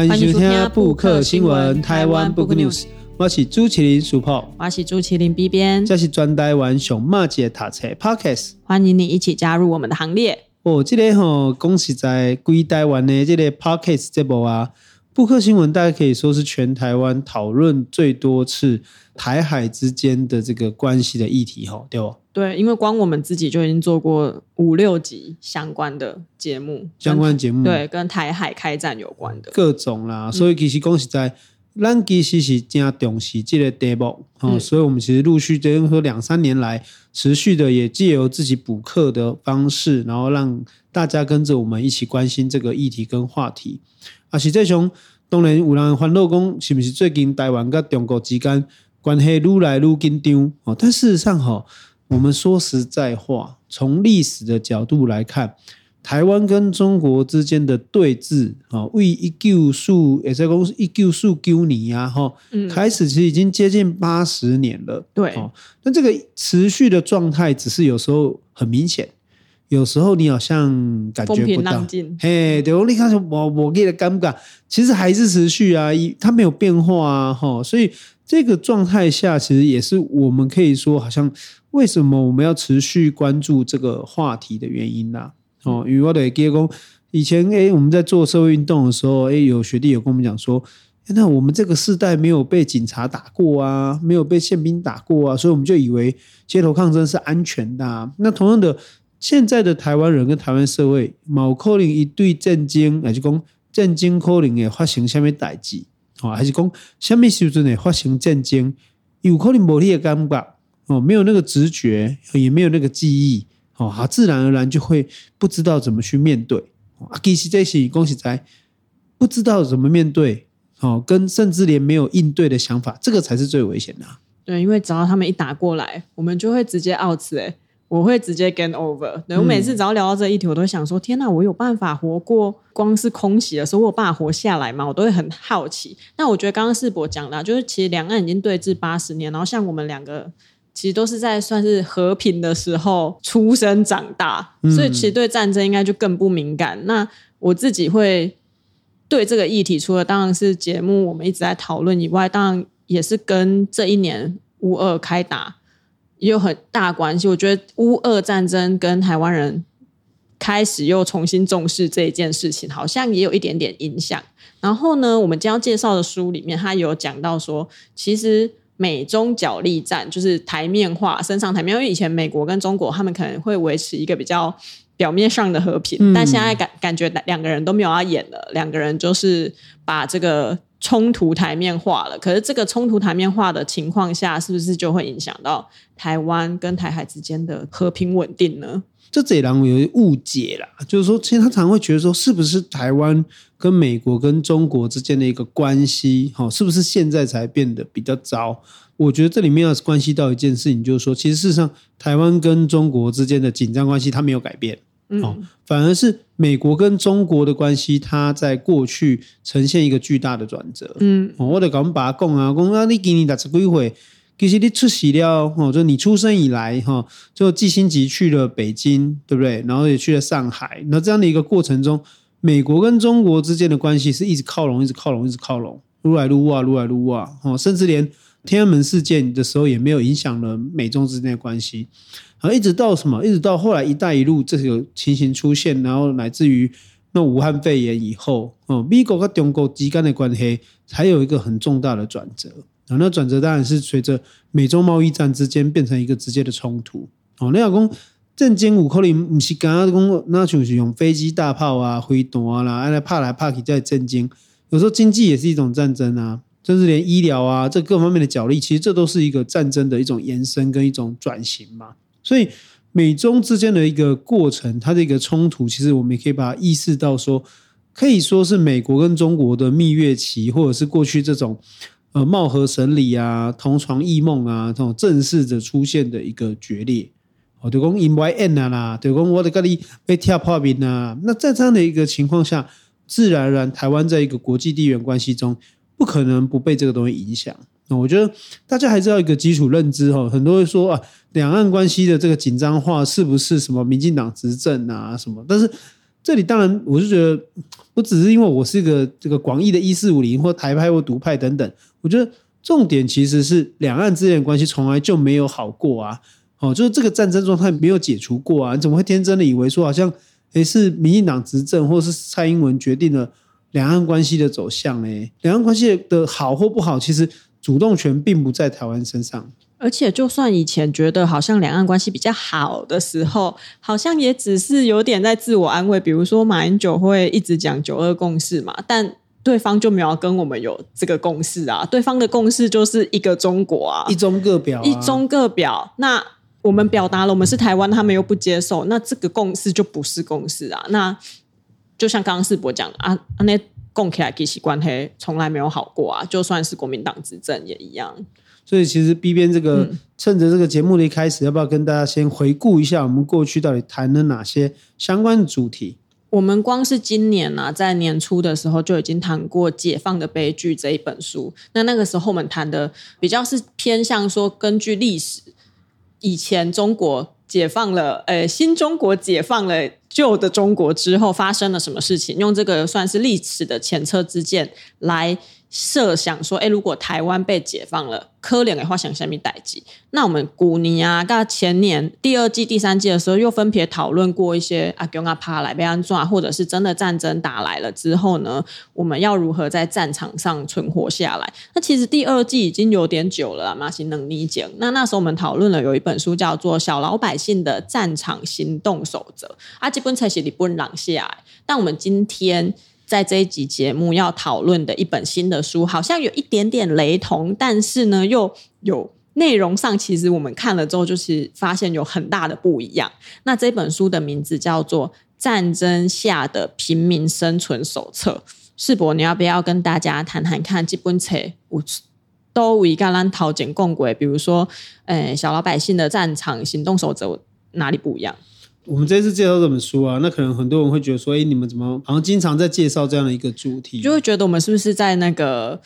欢迎收听布克新闻台湾 Book News，我是朱麒麟 Super，我是朱麒麟 B 编，这是专台湾熊马姐塔车 Podcast，欢迎你一起加入我们的行列。哦，这个吼，讲实在归台湾的这个 Podcast 这部啊，布克新闻大概可以说是全台湾讨论最多次台海之间的这个关系的议题，哈，对不？对，因为光我们自己就已经做过五六集相关的节目，相关节目对，跟台海开战有关的各种啦。所以其实恭喜在，咱、嗯、其实是真重视这个题目，嗯，所以我们其实陆续这和两三年来持续的也借由自己补课的方式，然后让大家跟着我们一起关心这个议题跟话题。啊，实际上当然有人欢乐讲，是不是最近台湾跟中国之间关系愈来愈紧张？哦，但事实上哈。我们说实在话，从历史的角度来看，台湾跟中国之间的对峙啊，为一九数也在公司一九数九年啊，哈，开始其实已经接近八十年了。对，那这个持续的状态，只是有时候很明显，有时候你好像感觉不到。嘿，对，我你看，我我给的尴尬，其实还是持续啊，它没有变化啊，哈，所以这个状态下，其实也是我们可以说好像。为什么我们要持续关注这个话题的原因呢？哦，因为我的结工以前诶，我们在做社会运动的时候，诶，有学弟有跟我们讲说，那我们这个世代没有被警察打过啊，没有被宪兵打过啊，所以我们就以为街头抗争是安全的啊。那同样的，现在的台湾人跟台湾社会，某可能一对震惊，还是讲震惊可能也发生什么代志，哦，还是讲什么时阵也发生震惊，有可能无你的感觉。哦，没有那个直觉，也没有那个记忆，哦，他自然而然就会不知道怎么去面对。啊，其实这些恭喜在不知道怎么面对，哦，跟甚至连没有应对的想法，这个才是最危险的。对，因为只要他们一打过来，我们就会直接 out 哎，我会直接 game over。对，我每次只要聊到这一题，我都会想说：天哪，我有办法活过光是空袭的时候，我有办法活下来吗？我都会很好奇。那我觉得刚刚世博讲的，就是其实两岸已经对峙八十年，然后像我们两个。其实都是在算是和平的时候出生长大，所以其实对战争应该就更不敏感。嗯。那我自己会对这个议题，除了当然是节目我们一直在讨论以外，当然也是跟这一年乌二开打也有很大关系。我觉得乌二战争跟台湾人开始又重新重视这一件事情，好像也有一点点影响。然后呢，我们将要介绍的书里面，他有讲到说，其实。美中角力战就是台面化，升上台面。因为以前美国跟中国他们可能会维持一个比较表面上的和平，嗯、但现在感感觉两个人都没有要演了，两个人就是把这个冲突台面化了。可是这个冲突台面化的情况下，是不是就会影响到台湾跟台海之间的和平稳定呢？这这让我有误解啦，就是说，其实他常常会觉得说，是不是台湾跟美国跟中国之间的一个关系，哈，是不是现在才变得比较糟？我觉得这里面要是关系到一件事情，就是说，其实事实上，台湾跟中国之间的紧张关系它没有改变，哦，反而是美国跟中国的关系，它在过去呈现一个巨大的转折，嗯，我得赶快把它讲啊，讲啊，你给你打这几回。其实你出席了，哦，就你出生以来，哈，就季新吉去了北京，对不对？然后也去了上海，那这样的一个过程中，美国跟中国之间的关系是一直靠拢，一直靠拢，一直靠拢，撸来撸啊，撸来撸啊，哦，甚至连天安门事件的时候也没有影响了美中之间的关系，啊，一直到什么？一直到后来“一带一路”这个情形出现，然后乃至于那武汉肺炎以后，哦，美国跟中国之间的关系才有一个很重大的转折。啊那转折当然是随着美中贸易战之间变成一个直接的冲突。哦，那老公震惊五口里不是刚刚讲那就是用飞机、大炮啊、飞弹啊啦，来怕来怕去在震惊。有时候经济也是一种战争啊，甚至连医疗啊这各方面的角力，其实这都是一个战争的一种延伸跟一种转型嘛。所以美中之间的一个过程，它的一个冲突，其实我们也可以把它意识到说，可以说是美国跟中国的蜜月期，或者是过去这种。呃，貌合神离啊，同床异梦啊，这种正式的出现的一个决裂，哦，就讲 in y n 啊啦，就讲我的咖喱被跳破冰啊。那在这样的一个情况下，自然而然，台湾在一个国际地缘关系中，不可能不被这个东西影响。那我觉得大家还是要一个基础认知哈，很多人说啊，两岸关系的这个紧张化是不是什么民进党执政啊什么？但是这里当然我就觉得不只是因为我是一个这个广义的一四五零或台派或独派等等，我觉得重点其实是两岸之间的关系从来就没有好过啊。哦，就是这个战争状态没有解除过啊！你怎么会天真的以为说好像诶是民进党执政，或是蔡英文决定了两岸关系的走向呢？两岸关系的好或不好，其实主动权并不在台湾身上。而且，就算以前觉得好像两岸关系比较好的时候，好像也只是有点在自我安慰。比如说，马英九会一直讲九二共识嘛，但对方就没有跟我们有这个共识啊。对方的共识就是一个中国啊，一中各表啊，一中各表。那我们表达了我们是台湾，他们又不接受，那这个共识就不是共识啊。那就像刚刚世博讲的啊，那共起来其实关系从来没有好过啊，就算是国民党执政也一样。所以其实 B 编这个、嗯、趁着这个节目的一开始，要不要跟大家先回顾一下我们过去到底谈了哪些相关的主题？我们光是今年啊，在年初的时候就已经谈过《解放的悲剧》这一本书。那那个时候我们谈的比较是偏向说，根据历史。以前中国解放了，呃，新中国解放了旧的中国之后，发生了什么事情？用这个算是历史的前车之鉴来。设想说，哎，如果台湾被解放了，可能的话想下面代志。那我们古尼啊，到前年第二季、第三季的时候，又分别讨论过一些阿公阿帕来被安抓，或者是真的战争打来了之后呢，我们要如何在战场上存活下来？那其实第二季已经有点久了，马西能理解。那那时候我们讨论了有一本书叫做《小老百姓的战场行动守则》，啊，这本才是你不能朗下来。但我们今天。在这一集节目要讨论的一本新的书，好像有一点点雷同，但是呢，又有内容上其实我们看了之后，就是发现有很大的不一样。那这本书的名字叫做《战争下的平民生存手册》。世博，你要不要跟大家谈谈看这本册？我都为橄榄桃简共轨，比如说，诶，小老百姓的战场行动守则哪里不一样？我们这次介绍这本书啊，那可能很多人会觉得说，哎，你们怎么好像经常在介绍这样的一个主题？就会觉得我们是不是在那个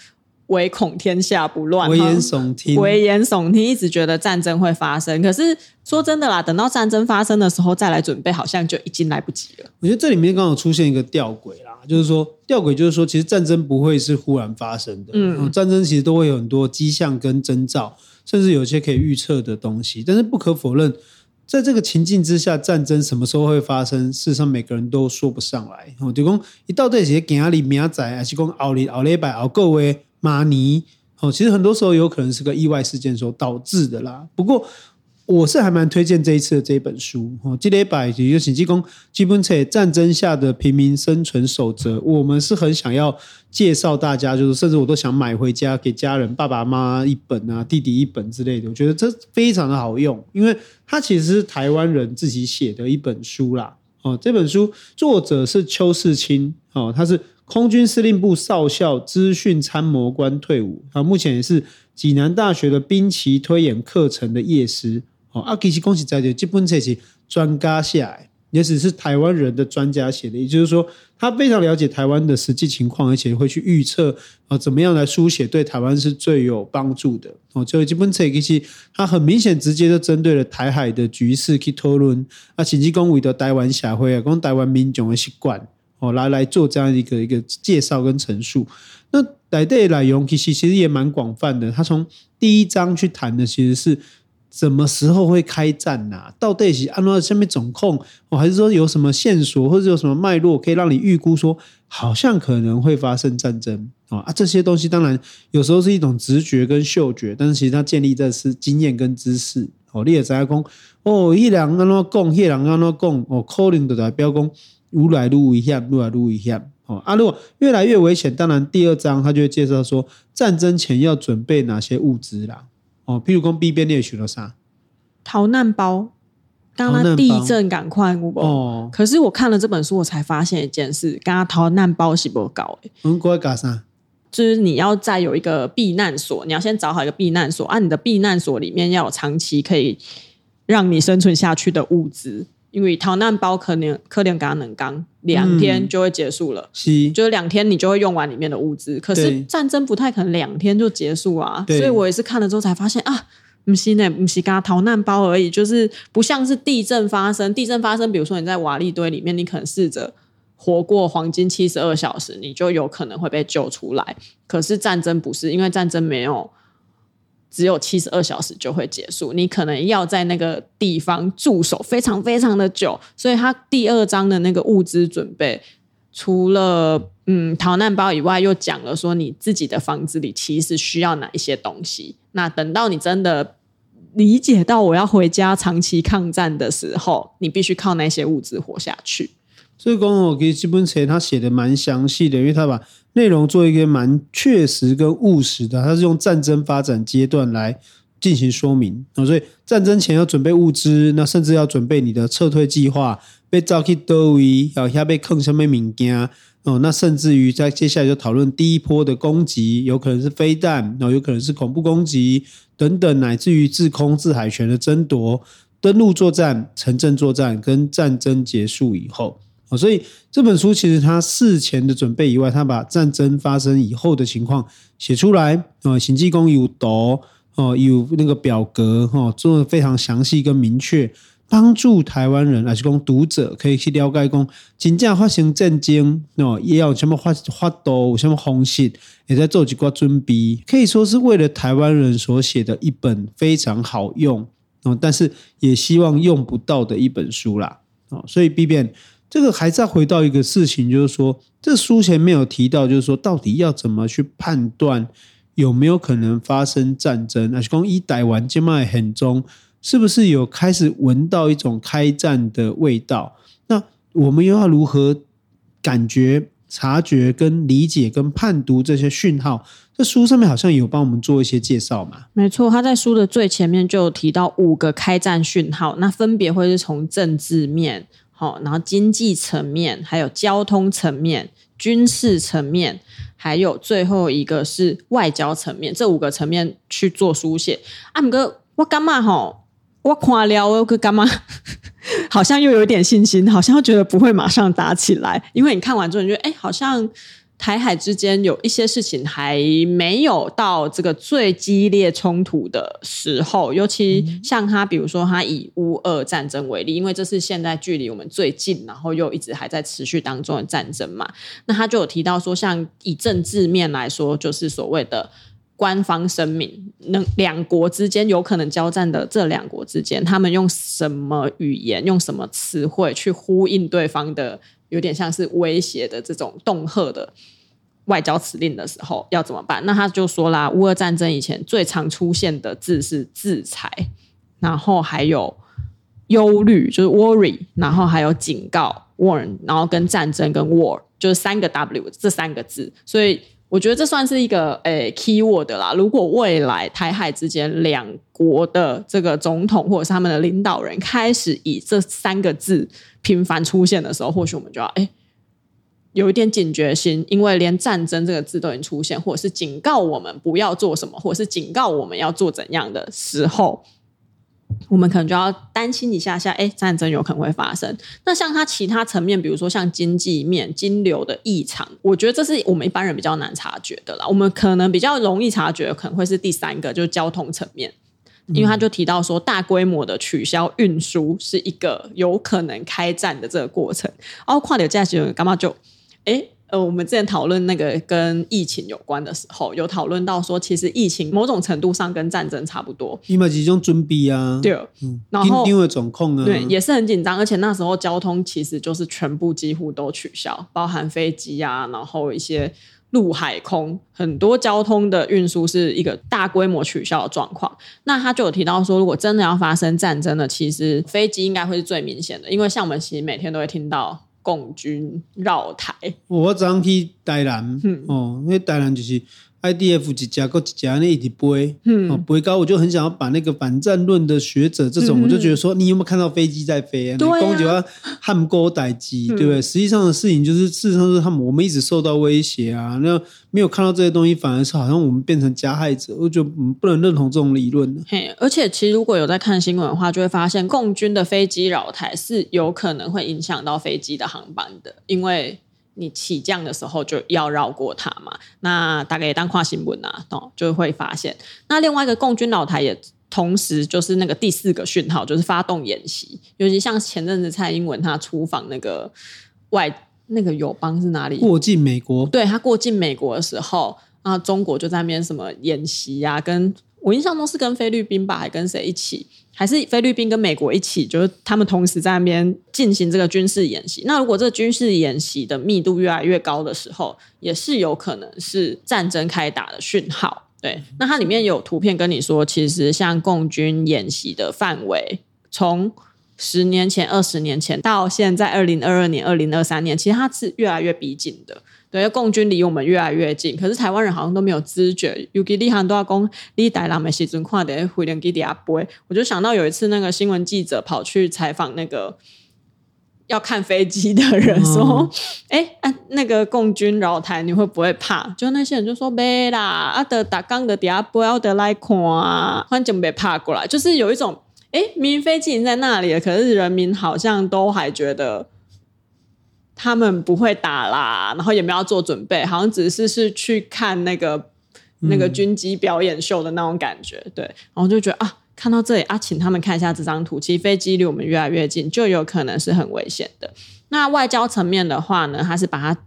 唯恐天下不乱，危言耸听，危言耸听，一直觉得战争会发生。可是说真的啦，等到战争发生的时候再来准备，好像就已经来不及了。我觉得这里面刚好出现一个吊诡啦，就是说吊诡就是说，其实战争不会是忽然发生的，嗯，战争其实都会有很多迹象跟征兆，甚至有一些可以预测的东西。但是不可否认。在这个情境之下，战争什么时候会发生？事实上，每个人都说不上来。哦，就讲一到这些今日明仔还是讲后日后礼拜奥各位马尼？哦，其实很多时候有可能是个意外事件所导致的啦。不过，我是还蛮推荐这一次的这本书哦，这礼拜也就是提供基本册战争下的平民生存守则。我们是很想要介绍大家，就是甚至我都想买回家给家人，爸爸妈妈一本啊，弟弟一本之类的。我觉得这非常的好用，因为它其实是台湾人自己写的一本书啦。哦，这本书作者是邱世清，哦，他是空军司令部少校资讯参谋官退伍，啊，目前也是济南大学的兵棋推演课程的业师。哦，啊，其实恭喜在这，这本册是专家写的，也只是台湾人的专家写的，也就是说，他非常了解台湾的实际情况，而且会去预测啊，怎么样来书写对台湾是最有帮助的。哦，所以这本册其实他很明显直接就针对了台海的局势去讨论，啊，甚至讲为的台湾社会啊，讲台湾民众的习惯，哦，来来做这样一个一个介绍跟陈述。那来对来用其实其实也蛮广泛的，他从第一章去谈的其实是。什么时候会开战呐、啊？到底是按照下面总控，哦，还是说有什么线索，或者有什么脉络可以让你预估说，好像可能会发生战争啊？这些东西当然有时候是一种直觉跟嗅觉，但是其实它建立在是经验跟知识。哦，你也知道讲，哦，一两个喏讲，一两个喏讲，哦，可能的代表讲，越来越危险，越来越危险。哦，啊，如果越来越危险，当然第二章他就会介绍说，战争前要准备哪些物资啦。哦，譬如讲 B 边你学了啥？逃难包，刚刚地震赶快？哦，可是我看了这本书，我才发现一件事，刚刚逃难包是不搞诶。嗯，过来搞啥？就是你要再有一个避难所，你要先找好一个避难所，啊，你的避难所里面要有长期可以让你生存下去的物资，因为逃难包可能可能刚能刚两天就会结束了，就是两天你就会用完里面的物资。可是战争不太可能两天就结束啊，所以我也是看了之后才发现啊。不是呢，不是刚逃难包而已，就是不像是地震发生。地震发生，比如说你在瓦砾堆里面，你可能试着活过黄金七十二小时，你就有可能会被救出来。可是战争不是，因为战争没有只有七十二小时就会结束，你可能要在那个地方驻守非常非常的久。所以他第二章的那个物资准备，除了嗯逃难包以外，又讲了说你自己的房子里其实需要哪一些东西。那等到你真的理解到我要回家长期抗战的时候，你必须靠那些物资活下去。所以，公我给基本册他写的蛮详细的，因为他把内容做一个蛮确实跟务实的，他是用战争发展阶段来进行说明。所以战争前要准备物资，那甚至要准备你的撤退计划，被召去多位，要下被坑什么物件哦，那甚至于在接下来就讨论第一波的攻击，有可能是飞弹，然后有可能是恐怖攻击等等，乃至于制空、制海权的争夺、登陆作战、城镇作战跟战争结束以后。所以这本书其实它事前的准备以外，它把战争发生以后的情况写出来啊，行记公有读哦，有那个表格哈，做的非常详细跟明确，帮助台湾人还是讲读者可以去了解讲，真正发生战争哦，也要什么发发动什么方式，也在做几个准备，可以说是为了台湾人所写的一本非常好用哦，但是也希望用不到的一本书啦哦，所以 B 变。这个还是要回到一个事情，就是说，这书前没有提到，就是说，到底要怎么去判断有没有可能发生战争？那是讲一台湾这么很中，是不是有开始闻到一种开战的味道？那我们又要如何感觉、察觉、跟理解、跟判读这些讯号？这书上面好像有帮我们做一些介绍嘛？没错，他在书的最前面就有提到五个开战讯号，那分别会是从政治面。好，然后经济层面，还有交通层面、军事层面，还有最后一个是外交层面，这五个层面去做书写。啊，姆哥我干嘛吼？我看了，我干嘛？好像又有点信心，好像觉得不会马上打起来，因为你看完之后，你觉得哎，好像。台海之间有一些事情还没有到这个最激烈冲突的时候，尤其像他，比如说他以乌俄战争为例，因为这是现在距离我们最近，然后又一直还在持续当中的战争嘛。那他就有提到说，像以政治面来说，就是所谓的官方声明，能两国之间有可能交战的这两国之间，他们用什么语言、用什么词汇去呼应对方的？有点像是威胁的这种恫吓的外交辞令的时候要怎么办？那他就说啦，乌俄战争以前最常出现的字是制裁，然后还有忧虑，就是 worry，然后还有警告 warn，然后跟战争跟 war，就是三个 W 这三个字。所以我觉得这算是一个诶 key word 啦。如果未来台海之间两国的这个总统或者是他们的领导人开始以这三个字。频繁出现的时候，或许我们就要哎，有一点警觉心，因为连战争这个字都已经出现，或者是警告我们不要做什么，或者是警告我们要做怎样的时候，我们可能就要担心一下下，哎，战争有可能会发生。那像它其他层面，比如说像经济面、金流的异常，我觉得这是我们一般人比较难察觉的啦。我们可能比较容易察觉，可能会是第三个，就是交通层面。因为他就提到说，大规模的取消运输是一个有可能开战的这个过程。然后跨流价值干嘛就，诶呃，我们之前讨论那个跟疫情有关的时候，有讨论到说，其实疫情某种程度上跟战争差不多。因为集中准备啊，对，嗯，然后因为总控啊，对，也是很紧张，而且那时候交通其实就是全部几乎都取消，包含飞机啊，然后一些。陆海空很多交通的运输是一个大规模取消的状况。那他就有提到说，如果真的要发生战争了，其实飞机应该会是最明显的，因为像我们其实每天都会听到共军绕台。我早上去台南，嗯、哦，因为台南就是。IDF 几家，够几家，那一直背，嗯，背高，我就很想要把那个反战论的学者这种，嗯、我就觉得说，你有没有看到飞机在飞啊？对啊，攻击啊汉沟逮机，对不对？实际上的事情就是，事实上是他们，我们一直受到威胁啊。那没有看到这些东西，反而是好像我们变成加害者，我就不能认同这种理论。嘿，而且其实如果有在看新闻的话，就会发现共军的飞机扰台是有可能会影响到飞机的航班的，因为。你起降的时候就要绕过它嘛，那大概也当跨新闻啊，哦，就会发现。那另外一个共军老台也同时就是那个第四个讯号，就是发动演习。尤其像前阵子蔡英文他出访那个外那个友邦是哪里？过境美国。对，他过境美国的时候，啊，中国就在那边什么演习呀、啊？跟我印象中是跟菲律宾吧，还跟谁一起？还是菲律宾跟美国一起？就是他们同时在那边进行这个军事演习。那如果这个军事演习的密度越来越高的时候，也是有可能是战争开打的讯号。对，那它里面有图片跟你说，其实像共军演习的范围，从十年前、二十年前到现在二零二二年、二零二三年，其实它是越来越逼近的。对，共军离我们越来越近，可是台湾人好像都没有知觉。尤其你很多讲你台南的时阵看的飞机底下飞，我就想到有一次那个新闻记者跑去采访那个。要看飞机的人说：“哎、嗯欸啊，那个共军扰台，你会不会怕？”就那些人就说：“没啦，阿的打刚的底下不要得来看啊，反正没怕过来。”就是有一种，哎、欸，民飞机已经在那里了，可是人民好像都还觉得他们不会打啦，然后也没有要做准备，好像只是是去看那个那个军机表演秀的那种感觉。对，然后就觉得啊。看到这里啊，请他们看一下这张图。其实飞机离我们越来越近，就有可能是很危险的。那外交层面的话呢，它是把它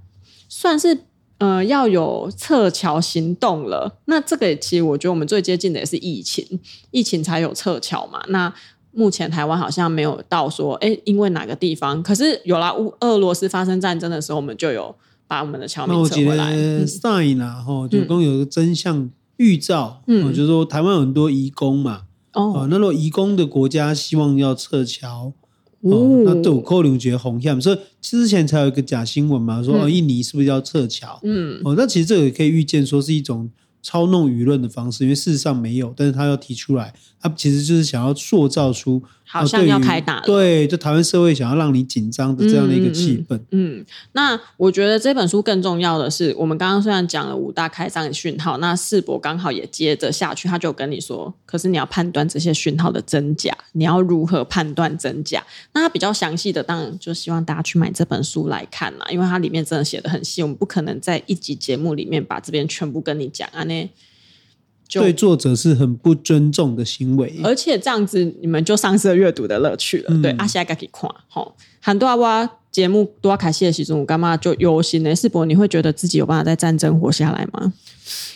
算是呃要有撤侨行动了。那这个其实我觉得我们最接近的也是疫情，疫情才有撤侨嘛。那目前台湾好像没有到说，哎，因为哪个地方？可是有了乌俄罗斯发生战争的时候，我们就有把我们的侨民撤回来。sign 啊，哈，就公有个真相预兆，嗯，就是说台湾有很多移工嘛。哦，那如果移工的国家希望要撤侨，哦，哦那都有可能觉得红线，所以之前才有一个假新闻嘛，说哦，印尼是不是要撤侨？嗯，哦，那其实这个也可以预见，说是一种操弄舆论的方式，因为事实上没有，但是他要提出来，他其实就是想要塑造出。好像要开打了，对，就台湾社会想要让你紧张的这样的一个气氛。嗯，嗯，那我觉得这本书更重要的是，我们刚刚虽然讲了五大开张的讯号，那世博刚好也接着下去，他就跟你说，可是你要判断这些讯号的真假，你要如何判断真假？那他比较详细的，当然就希望大家去买这本书来看啦，因为它里面真的写的很细，我们不可能在一集节目里面把这边全部跟你讲啊那。对作者是很不尊重的行为，而且这样子你们就丧失了阅读的乐趣了。嗯、对，阿西亚可以看，吼，很多阿哇节目都要开戏的时候，我干嘛就忧心呢？世博，你会觉得自己有办法在战争活下来吗？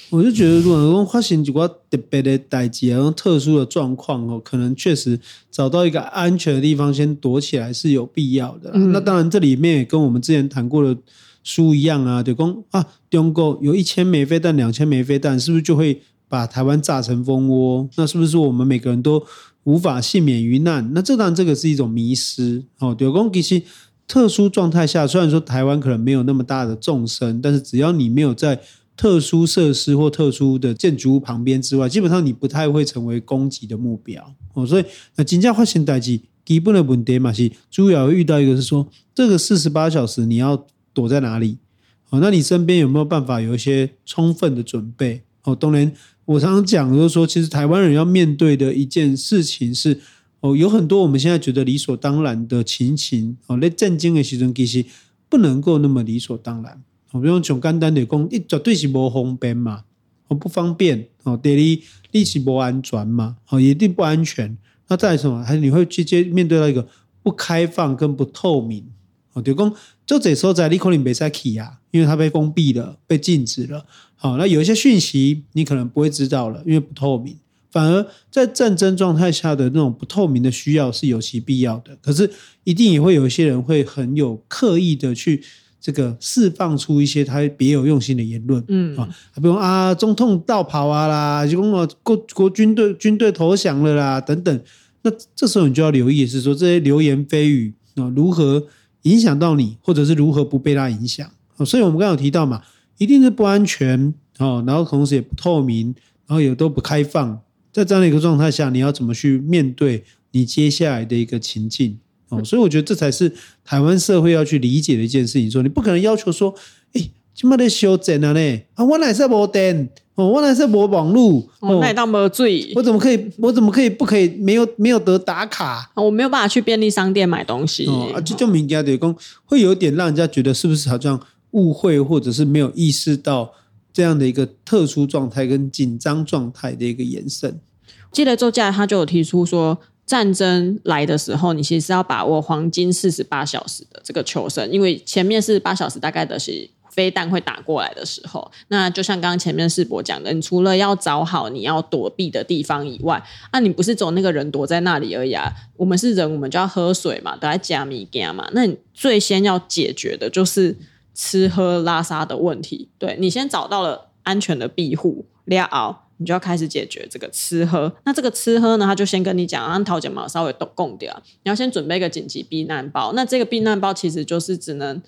我就觉得，如果发生几个特别的代际，然后特殊的状况哦，可能确实找到一个安全的地方先躲起来是有必要的。嗯、那当然，这里面也跟我们之前谈过的书一样啊，就讲啊，中国有一千枚飞弹、两千枚飞弹，是不是就会？把台湾炸成蜂窝，那是不是我们每个人都无法幸免于难？那这当然这个是一种迷失哦。对公其实特殊状态下，虽然说台湾可能没有那么大的众生，但是只要你没有在特殊设施或特殊的建筑物旁边之外，基本上你不太会成为攻击的目标哦。所以那金价发生代志，基本的问题嘛是主要遇到一个是说，这个四十八小时你要躲在哪里？哦，那你身边有没有办法有一些充分的准备？哦，当然。我常常讲，就是说，其实台湾人要面对的一件事情是，哦，有很多我们现在觉得理所当然的情形，哦，在震惊的时候其实不能够那么理所当然。哦，比如讲简单的讲，一绝对是不方便嘛，哦，不方便，哦，第二，你是不安全嘛，哦，一定不安全。那再什么？还你会直接面对到一个不开放跟不透明。哦，就讲，就这时候在你可能没在起啊，因为它被封闭了，被禁止了。好，那有一些讯息你可能不会知道了，因为不透明。反而在战争状态下的那种不透明的需要是有其必要的。可是一定也会有一些人会很有刻意的去这个释放出一些他别有用心的言论，嗯啊，比如啊，总统倒跑啊啦，就说国国军队军队投降了啦等等。那这时候你就要留意是说这些流言蜚语啊如何影响到你，或者是如何不被它影响。所以我们刚刚有提到嘛。一定是不安全哦，然后同时也不透明，然后也都不开放，在这样的一个状态下，你要怎么去面对你接下来的一个情境哦？所以我觉得这才是台湾社会要去理解的一件事情。说你不可能要求说，哎，怎么在修整了呢？啊，我来是没电哦，我来是没网络哦，那当没罪，我怎么可以？我怎么可以不可以？没有没有得打卡，我没有办法去便利商店买东西哦。啊，就就敏感的工会有点让人家觉得是不是好像？误会，或者是没有意识到这样的一个特殊状态跟紧张状态的一个延伸。记得作家他就有提出说，战争来的时候，你其实是要把握黄金四十八小时的这个求生，因为前面四十八小时大概的是。飞弹会打过来的时候，那就像刚刚前面世博讲的，你除了要找好你要躲避的地方以外，啊，你不是走那个人躲在那里而已啊。我们是人，我们就要喝水嘛，都在加米加嘛。那你最先要解决的就是吃喝拉撒的问题。对，你先找到了安全的庇护，然后你就要开始解决这个吃喝。那这个吃喝呢，他就先跟你讲，让桃姐嘛稍微都供点，你要先准备一个紧急避难包。那这个避难包其实就是只能。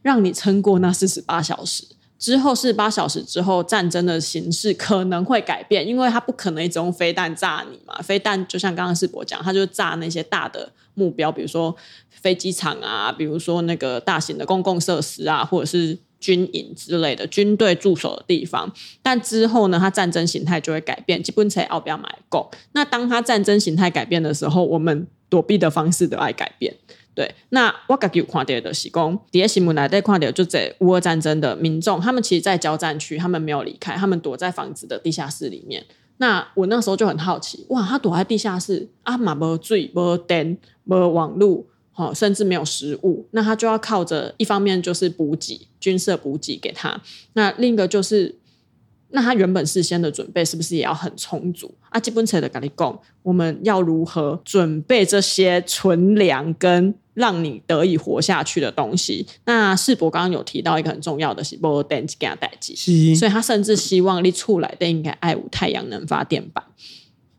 让你撑过那四十八小时之后，四十八小时之后，战争的形式可能会改变，因为它不可能一直用飞弹炸你嘛。飞弹就像刚刚世博讲，它就炸那些大的目标，比如说飞机场啊，比如说那个大型的公共设施啊，或者是军营之类的军队驻守的地方。但之后呢，它战争形态就会改变，基本才要不要买够。那当它战争形态改变的时候，我们躲避的方式都爱改变。对，那我感觉看到的是讲，第一新闻来在看到就在乌俄战争的民众，他们其实，在交战区，他们没有离开，他们躲在房子的地下室里面。那我那时候就很好奇，哇，他躲在地下室，啊，嘛没水，没电，没网络，哦，甚至没有食物，那他就要靠着一方面就是补给，军事补给给他，那另一个就是。那他原本事先的准备是不是也要很充足啊？基本上的跟你讲，我们要如何准备这些存粮跟让你得以活下去的东西？那世博刚刚有提到一个很重要的是，无电给他代机，所以他甚至希望你出来的应该爱无太阳能发电板。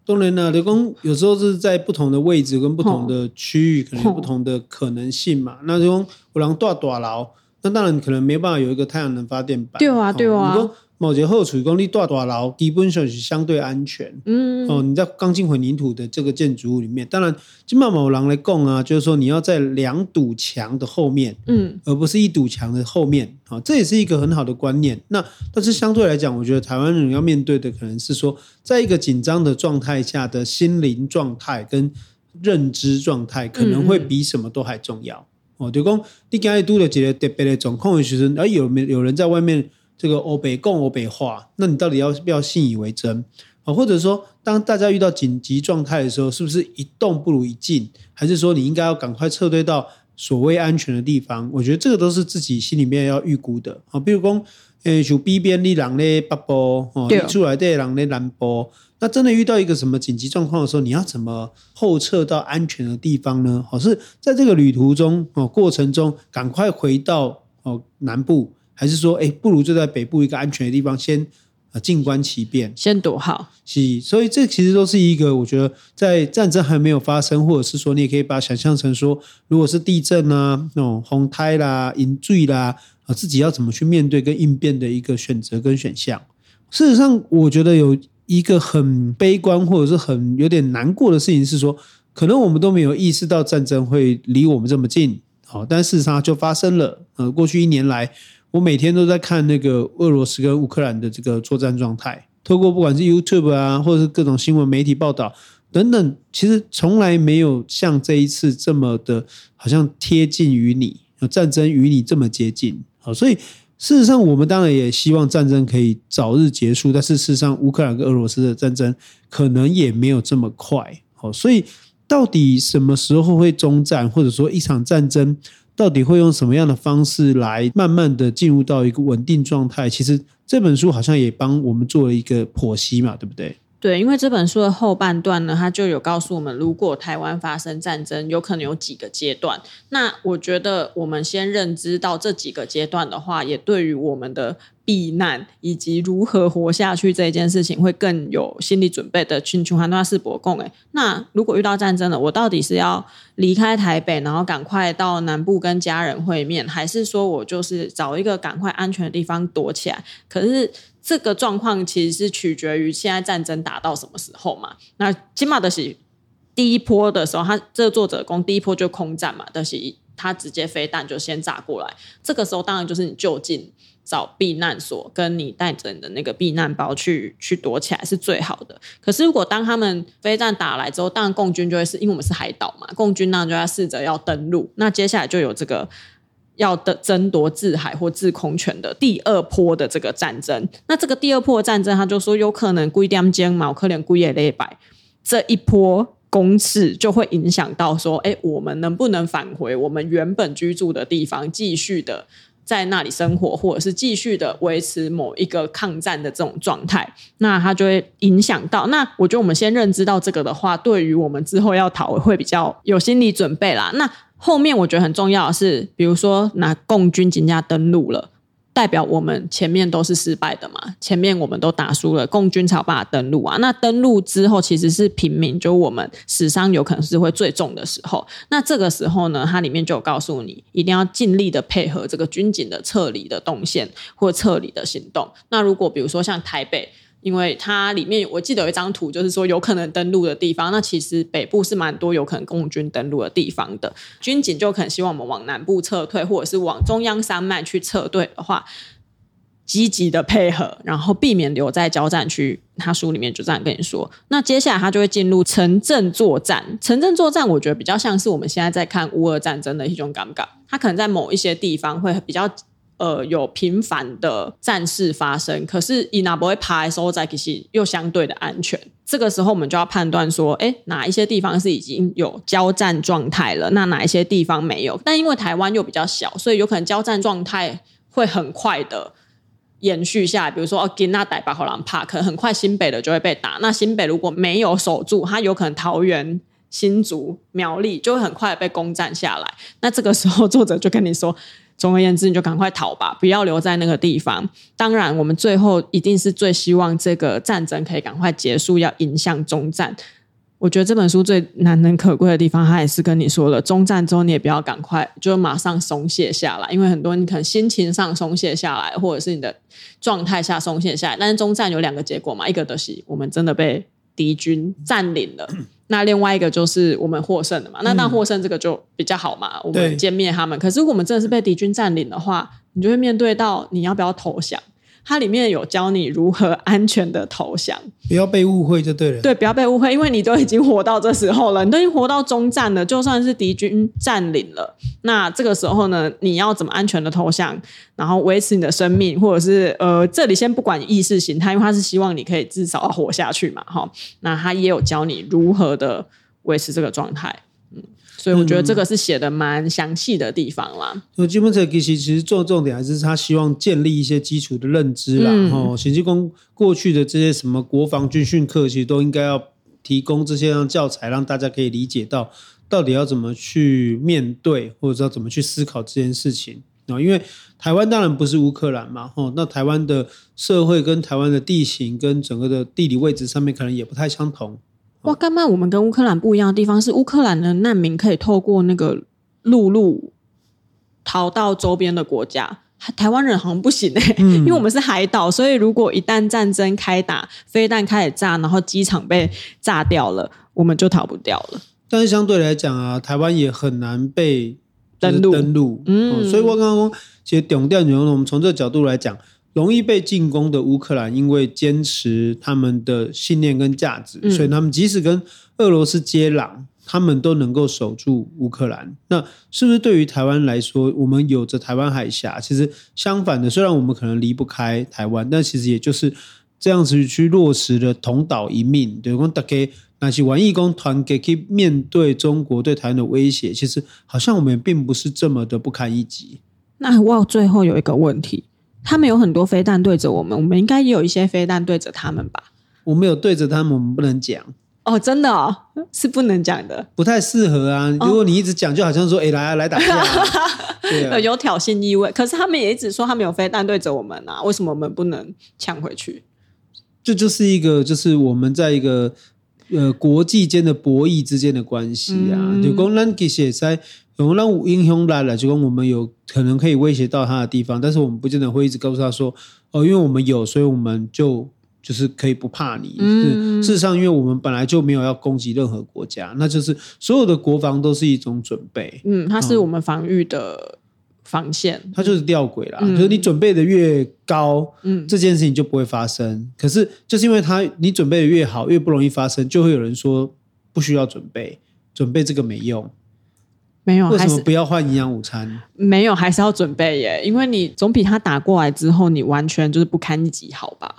当然了，刘工有时候是在不同的位置跟不同的区域，可能有不同的可能性嘛。那就我让大大牢，那当然可能没办法有一个太阳能发电板。对啊，对啊。某节后处公立大大楼基本上是相对安全。嗯，哦，你在钢筋混凝土的这个建筑物里面，当然，金马某狼来供啊，就是说你要在两堵墙的后面，嗯，而不是一堵墙的后面，啊、哦，这也是一个很好的观念。那但是相对来讲，我觉得台湾人要面对的可能是说，在一个紧张的状态下的心灵状态跟认知状态，可能会比什么都还重要。嗯、哦，就讲你刚才读了几个特别的状况的学生，而有没有人在外面？这个欧北共欧北化，那你到底要不要信以为真啊？或者说，当大家遇到紧急状态的时候，是不是一动不如一静？还是说你应该要赶快撤退到所谓安全的地方？我觉得这个都是自己心里面要预估的啊。比如说，诶，就 B 边的人咧北部哦，出来的人咧南部，那真的遇到一个什么紧急状况的时候，你要怎么后撤到安全的地方呢？哦，是在这个旅途中哦，过程中赶快回到哦南部。还是说，哎，不如就在北部一个安全的地方先呃静观其变，先躲好。是，所以这其实都是一个，我觉得在战争还没有发生，或者是说，你也可以把它想象成说，如果是地震啊、那种洪灾啦、引坠啦，啊，自己要怎么去面对跟应变的一个选择跟选项。事实上，我觉得有一个很悲观或者是很有点难过的事情是说，可能我们都没有意识到战争会离我们这么近，好，但事实上就发生了。呃，过去一年来。我每天都在看那个俄罗斯跟乌克兰的这个作战状态，透过不管是 YouTube 啊，或者是各种新闻媒体报道等等，其实从来没有像这一次这么的，好像贴近于你，战争与你这么接近。好，所以事实上，我们当然也希望战争可以早日结束，但是事实上，乌克兰跟俄罗斯的战争可能也没有这么快。好，所以到底什么时候会终战，或者说一场战争？到底会用什么样的方式来慢慢的进入到一个稳定状态？其实这本书好像也帮我们做了一个剖析嘛，对不对？对，因为这本书的后半段呢，它就有告诉我们，如果台湾发生战争，有可能有几个阶段。那我觉得我们先认知到这几个阶段的话，也对于我们的避难以及如何活下去这件事情，会更有心理准备的。群群寒纳世博共诶，那如果遇到战争了，我到底是要离开台北，然后赶快到南部跟家人会面，还是说我就是找一个赶快安全的地方躲起来？可是。这个状况其实是取决于现在战争打到什么时候嘛？那起码的是第一波的时候，他这个作者攻第一波就空战嘛，但是他直接飞弹就先炸过来。这个时候当然就是你就近找避难所，跟你带着你的那个避难包去去躲起来是最好的。可是如果当他们飞弹打来之后，当然共军就会是因为我们是海岛嘛，共军那就要试着要登陆。那接下来就有这个。要的争夺制海或制空权的第二波的这个战争，那这个第二波的战争，他就说有可能归点间嘛，可能归也礼拜这一波攻势，就会影响到说，哎，我们能不能返回我们原本居住的地方，继续的在那里生活，或者是继续的维持某一个抗战的这种状态？那它就会影响到。那我觉得我们先认知到这个的话，对于我们之后要逃会比较有心理准备啦。那后面我觉得很重要的是，比如说拿共军警家登陆了。代表我们前面都是失败的嘛？前面我们都打输了，共军才把登陆啊。那登陆之后，其实是平民，就我们死伤有可能是会最重的时候。那这个时候呢，它里面就有告诉你，一定要尽力的配合这个军警的撤离的动线或撤离的行动。那如果比如说像台北。因为它里面我记得有一张图，就是说有可能登陆的地方，那其实北部是蛮多有可能共军登陆的地方的。军警就可能希望我们往南部撤退，或者是往中央山脉去撤退的话，积极的配合，然后避免留在交战区。他书里面就这样跟你说。那接下来他就会进入城镇作战。城镇作战，我觉得比较像是我们现在在看乌俄战争的一种感觉。他可能在某一些地方会比较。呃，有频繁的战事发生，可是伊那不会爬的时候，在其实又相对的安全。这个时候，我们就要判断说，哎，哪一些地方是已经有交战状态了？那哪一些地方没有？但因为台湾又比较小，所以有可能交战状态会很快的延续下来。比如说，哦，金那带巴荷兰帕，可能很快新北的就会被打。那新北如果没有守住，它有可能桃园、新竹、苗栗就会很快被攻占下来。那这个时候，作者就跟你说。总而言之，你就赶快逃吧，不要留在那个地方。当然，我们最后一定是最希望这个战争可以赶快结束，要迎向终战。我觉得这本书最难能可贵的地方，他也是跟你说了，终战之后你也不要赶快就马上松懈下来，因为很多人可能心情上松懈下来，或者是你的状态下松懈下来。但是终战有两个结果嘛，一个就是我们真的被敌军占领了。那另外一个就是我们获胜了嘛，那那获胜这个就比较好嘛，嗯、我们歼灭他们。可是如果我们真的是被敌军占领的话，你就会面对到你要不要投降。它里面有教你如何安全的投降，不要被误会就对了。对，不要被误会，因为你都已经活到这时候了，你都已经活到终战了。就算是敌军占领了，那这个时候呢，你要怎么安全的投降，然后维持你的生命，或者是呃，这里先不管意识形态，因为他是希望你可以至少要活下去嘛，哈。那他也有教你如何的维持这个状态。所以我觉得这个是写的蛮详细的地方啦。那基本上其实其实做重点还是他希望建立一些基础的认知啦。然后行军工过去的这些什么国防军训课，其实都应该要提供这些教材，让大家可以理解到到底要怎么去面对，或者要怎么去思考这件事情啊。因为台湾当然不是乌克兰嘛，吼，那台湾的社会跟台湾的地形跟整个的地理位置上面可能也不太相同。哇，干嘛？我们跟乌克兰不一样的地方是，乌克兰的难民可以透过那个陆路逃到周边的国家，台湾人好像不行哎、欸，嗯、因为我们是海岛，所以如果一旦战争开打，飞弹开始炸，然后机场被炸掉了，我们就逃不掉了。但是相对来讲啊，台湾也很难被登陆，登陆，嗯，所以我刚刚其实重点就是，我们从这个角度来讲。容易被进攻的乌克兰，因为坚持他们的信念跟价值，嗯、所以他们即使跟俄罗斯接壤，他们都能够守住乌克兰。那是不是对于台湾来说，我们有着台湾海峡？其实相反的，虽然我们可能离不开台湾，但其实也就是这样子去落实了同岛一命。对，我们大家那些玩义工团给可以面对中国对台湾的威胁，其实好像我们并不是这么的不堪一击。那我最后有一个问题。他们有很多飞弹对着我们，我们应该也有一些飞弹对着他们吧？我们有对着他们，我们不能讲哦，真的哦，是不能讲的，不太适合啊。如果你一直讲，就好像说，哎、哦，来啊，来打架啊，对啊，有挑衅意味。可是他们也一直说他们有飞弹对着我们啊，为什么我们不能抢回去？这就是一个，就是我们在一个呃国际间的博弈之间的关系啊。就公然给写在。有让英雄来了，就跟我们有可能可以威胁到他的地方，但是我们不见得会一直告诉他说，哦，因为我们有，所以我们就就是可以不怕你。嗯，事实上，因为我们本来就没有要攻击任何国家，那就是所有的国防都是一种准备。嗯，它是我们防御的防线，嗯，它就是吊诡啦。嗯，就是你准备的越高，嗯，这件事情就不会发生。可是就是因为它你准备的越好，越不容易发生，就会有人说不需要准备，准备这个没用。没有，为什么不要换营养午餐？没有，还是要准备耶，因为你总比他打过来之后，你完全就是不堪一击，好吧？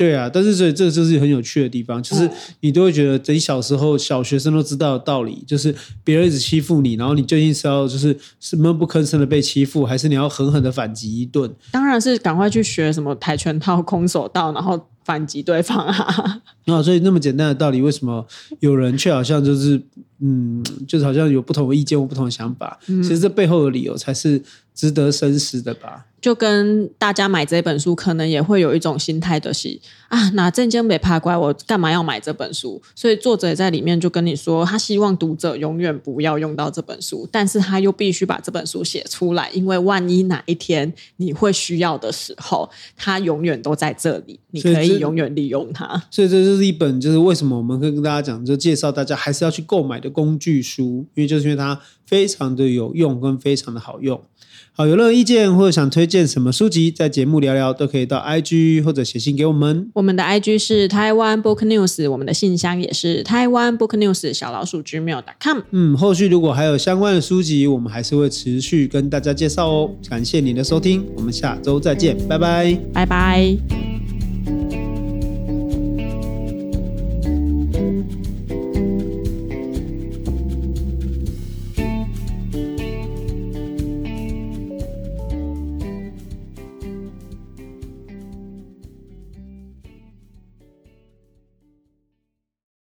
对啊，但是所以这个就是很有趣的地方，就是你都会觉得，等小时候小学生都知道的道理，就是别人一直欺负你，然后你究竟是要就是是闷不吭声的被欺负，还是你要狠狠的反击一顿？当然是赶快去学什么跆拳道、空手道，然后反击对方啊。啊，所以那么简单的道理，为什么有人却好像就是嗯，就是好像有不同的意见或不同的想法？嗯、其实这背后的理由才是值得深思的吧。就跟大家买这本书，可能也会有一种心态的是啊，那正经没怕乖，我干嘛要买这本书？所以作者也在里面就跟你说，他希望读者永远不要用到这本书，但是他又必须把这本书写出来，因为万一哪一天你会需要的时候，它永远都在这里，你可以永远利用它。所以这就是一本，就是为什么我们会跟大家讲，就介绍大家还是要去购买的工具书，因为就是因为它非常的有用，跟非常的好用。好，有任何意见或者想推荐什么书籍，在节目聊聊都可以到 IG 或者写信给我们。我们的 IG 是台湾 Book News，我们的信箱也是台湾 Book News 小老鼠 Gmail.com。嗯，后续如果还有相关的书籍，我们还是会持续跟大家介绍哦。感谢您的收听，我们下周再见，拜拜，拜拜。